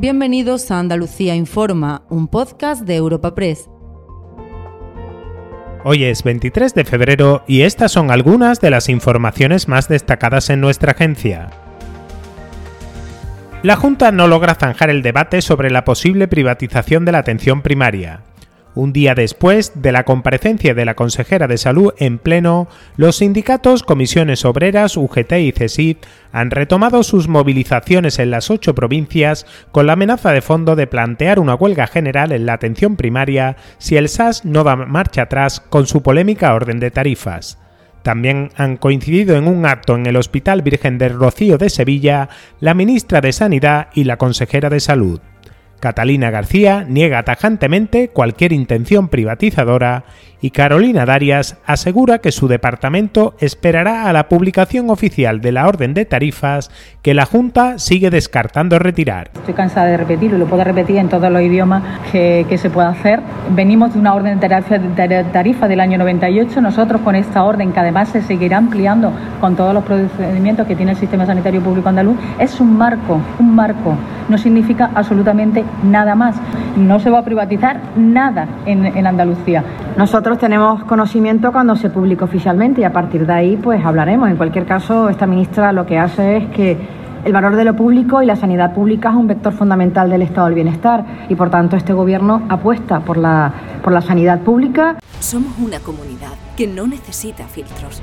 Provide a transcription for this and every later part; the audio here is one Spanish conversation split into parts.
Bienvenidos a Andalucía Informa, un podcast de Europa Press. Hoy es 23 de febrero y estas son algunas de las informaciones más destacadas en nuestra agencia. La Junta no logra zanjar el debate sobre la posible privatización de la atención primaria. Un día después de la comparecencia de la consejera de Salud en pleno, los sindicatos, comisiones obreras, UGT y CESID han retomado sus movilizaciones en las ocho provincias con la amenaza de fondo de plantear una huelga general en la atención primaria si el SAS no da marcha atrás con su polémica orden de tarifas. También han coincidido en un acto en el Hospital Virgen del Rocío de Sevilla la ministra de Sanidad y la consejera de Salud. Catalina García niega tajantemente cualquier intención privatizadora y Carolina Darias asegura que su departamento esperará a la publicación oficial de la orden de tarifas que la Junta sigue descartando retirar. Estoy cansada de repetirlo, lo puedo repetir en todos los idiomas que, se pueda hacer. Venimos de una orden de tarifa del año 98, nosotros con esta orden que además se seguirá ampliando con todos los procedimientos que tiene el sistema sanitario público andaluz, es un marco, un marco, no significa absolutamente nada más. No se va a privatizar nada en, en Andalucía. Nosotros tenemos conocimiento cuando se publica oficialmente y a partir de ahí pues hablaremos. En cualquier caso, esta ministra lo que hace es que el valor de lo público y la sanidad pública es un vector fundamental del estado del bienestar y por tanto este gobierno apuesta por la, por la sanidad pública. Somos una comunidad que no necesita filtros,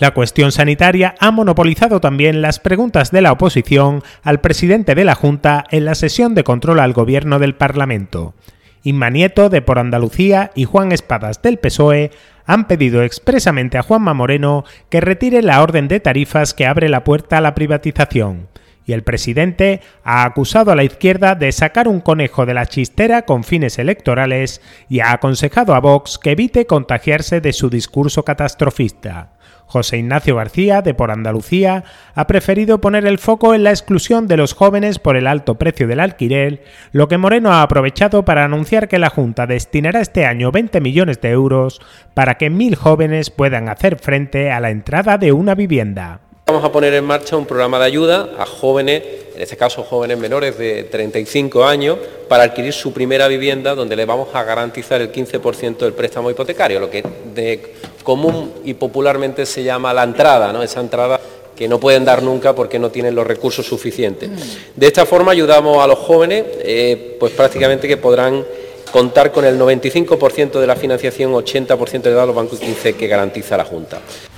La cuestión sanitaria ha monopolizado también las preguntas de la oposición al presidente de la Junta en la sesión de control al gobierno del Parlamento. Inma Nieto de Por Andalucía y Juan Espadas del PSOE han pedido expresamente a Juanma Moreno que retire la orden de tarifas que abre la puerta a la privatización. Y el presidente ha acusado a la izquierda de sacar un conejo de la chistera con fines electorales y ha aconsejado a Vox que evite contagiarse de su discurso catastrofista. José Ignacio García, de Por Andalucía, ha preferido poner el foco en la exclusión de los jóvenes por el alto precio del alquiler, lo que Moreno ha aprovechado para anunciar que la Junta destinará este año 20 millones de euros para que mil jóvenes puedan hacer frente a la entrada de una vivienda. Vamos a poner en marcha un programa de ayuda a jóvenes, en este caso jóvenes menores de 35 años, para adquirir su primera vivienda, donde le vamos a garantizar el 15% del préstamo hipotecario, lo que de común y popularmente se llama la entrada, ¿no? esa entrada que no pueden dar nunca porque no tienen los recursos suficientes. De esta forma ayudamos a los jóvenes, eh, pues prácticamente que podrán contar con el 95% de la financiación, 80% de los bancos y 15% que garantiza la Junta.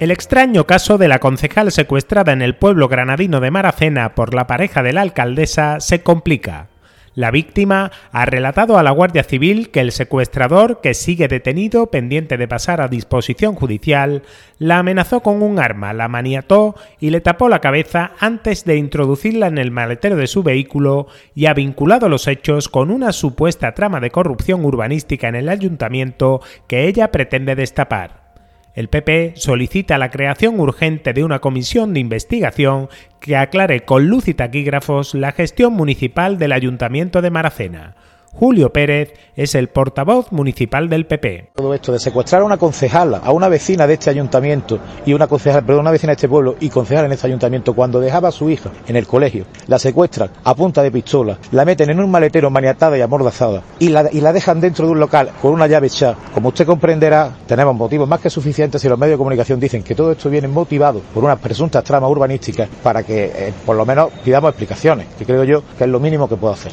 El extraño caso de la concejal secuestrada en el pueblo granadino de Maracena por la pareja de la alcaldesa se complica. La víctima ha relatado a la Guardia Civil que el secuestrador, que sigue detenido pendiente de pasar a disposición judicial, la amenazó con un arma, la maniató y le tapó la cabeza antes de introducirla en el maletero de su vehículo y ha vinculado los hechos con una supuesta trama de corrupción urbanística en el ayuntamiento que ella pretende destapar. El PP solicita la creación urgente de una comisión de investigación que aclare con luz y taquígrafos la gestión municipal del Ayuntamiento de Maracena. Julio Pérez es el portavoz municipal del PP. Todo esto de secuestrar a una concejala, a una vecina de este ayuntamiento y una concejala, perdón, una vecina de este pueblo y concejala en este ayuntamiento cuando dejaba a su hija en el colegio, la secuestran a punta de pistola, la meten en un maletero maniatada y amordazada y la, y la dejan dentro de un local con una llave echada. Como usted comprenderá, tenemos motivos más que suficientes si los medios de comunicación dicen que todo esto viene motivado por unas presuntas tramas urbanísticas para que eh, por lo menos pidamos explicaciones, que creo yo que es lo mínimo que puedo hacer.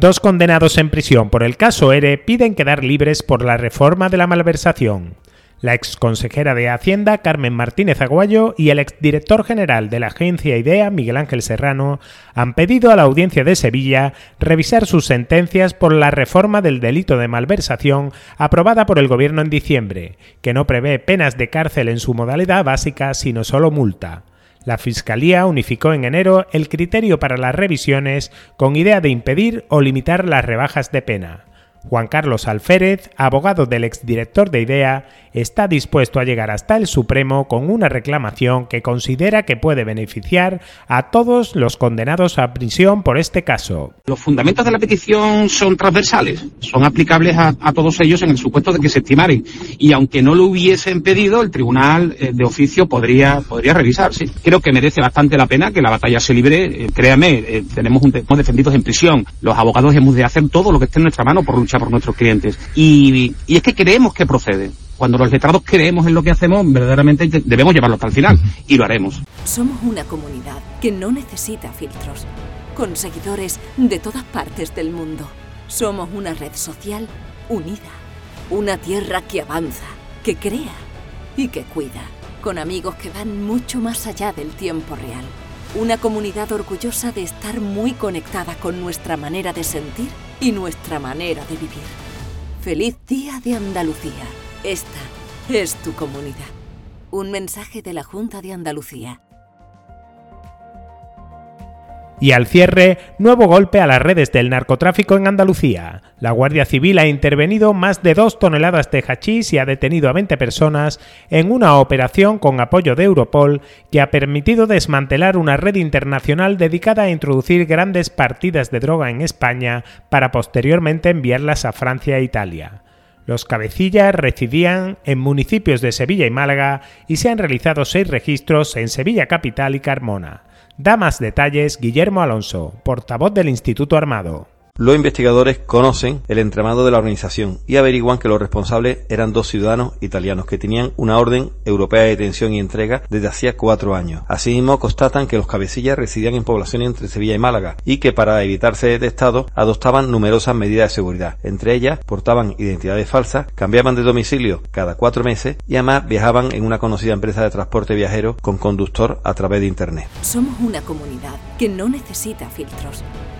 Dos condenados en prisión por el caso ERE piden quedar libres por la reforma de la malversación. La exconsejera de Hacienda, Carmen Martínez Aguayo, y el exdirector general de la agencia IDEA, Miguel Ángel Serrano, han pedido a la audiencia de Sevilla revisar sus sentencias por la reforma del delito de malversación aprobada por el Gobierno en diciembre, que no prevé penas de cárcel en su modalidad básica, sino solo multa. La Fiscalía unificó en enero el criterio para las revisiones con idea de impedir o limitar las rebajas de pena. Juan Carlos Alférez, abogado del exdirector de IDEA, está dispuesto a llegar hasta el Supremo con una reclamación que considera que puede beneficiar a todos los condenados a prisión por este caso. Los fundamentos de la petición son transversales, son aplicables a, todos ellos en el supuesto de que se estimaren. Y aunque no lo hubiesen pedido, el tribunal eh, de oficio podría, podría revisarse. Creo que merece bastante la pena que la batalla se libre. Eh, créame, eh, tenemos, un, tenemos defendidos en prisión. Los abogados hemos de hacer todo lo que esté en nuestra mano por luchar por nuestros clientes. Y, y es que creemos que procede cuando los letrados creemos en lo que hacemos, verdaderamente debemos llevarlo hasta el final y lo haremos. Somos una comunidad que no necesita filtros, con seguidores de todas partes del mundo. Somos una red social unida, una tierra que avanza, que crea y que cuida, con amigos que van mucho más allá del tiempo real. Una comunidad orgullosa de estar muy conectada con nuestra manera de sentir y nuestra manera de vivir. Feliz Día de Andalucía. Esta es tu comunidad. Un mensaje de la Junta de Andalucía. Y al cierre, nuevo golpe a las redes del narcotráfico en Andalucía. La Guardia Civil ha intervenido más de dos toneladas de hachís y ha detenido a 20 personas en una operación con apoyo de Europol que ha permitido desmantelar una red internacional dedicada a introducir grandes partidas de droga en España para posteriormente enviarlas a Francia e Italia. Los cabecillas residían en municipios de Sevilla y Málaga y se han realizado seis registros en Sevilla Capital y Carmona. Da más detalles Guillermo Alonso, portavoz del Instituto Armado. Los investigadores conocen el entramado de la organización y averiguan que los responsables eran dos ciudadanos italianos que tenían una orden europea de detención y entrega desde hacía cuatro años. Asimismo, constatan que los cabecillas residían en poblaciones entre Sevilla y Málaga y que para evitar ser detectados adoptaban numerosas medidas de seguridad. Entre ellas, portaban identidades falsas, cambiaban de domicilio cada cuatro meses y además viajaban en una conocida empresa de transporte viajero con conductor a través de Internet. Somos una comunidad que no necesita filtros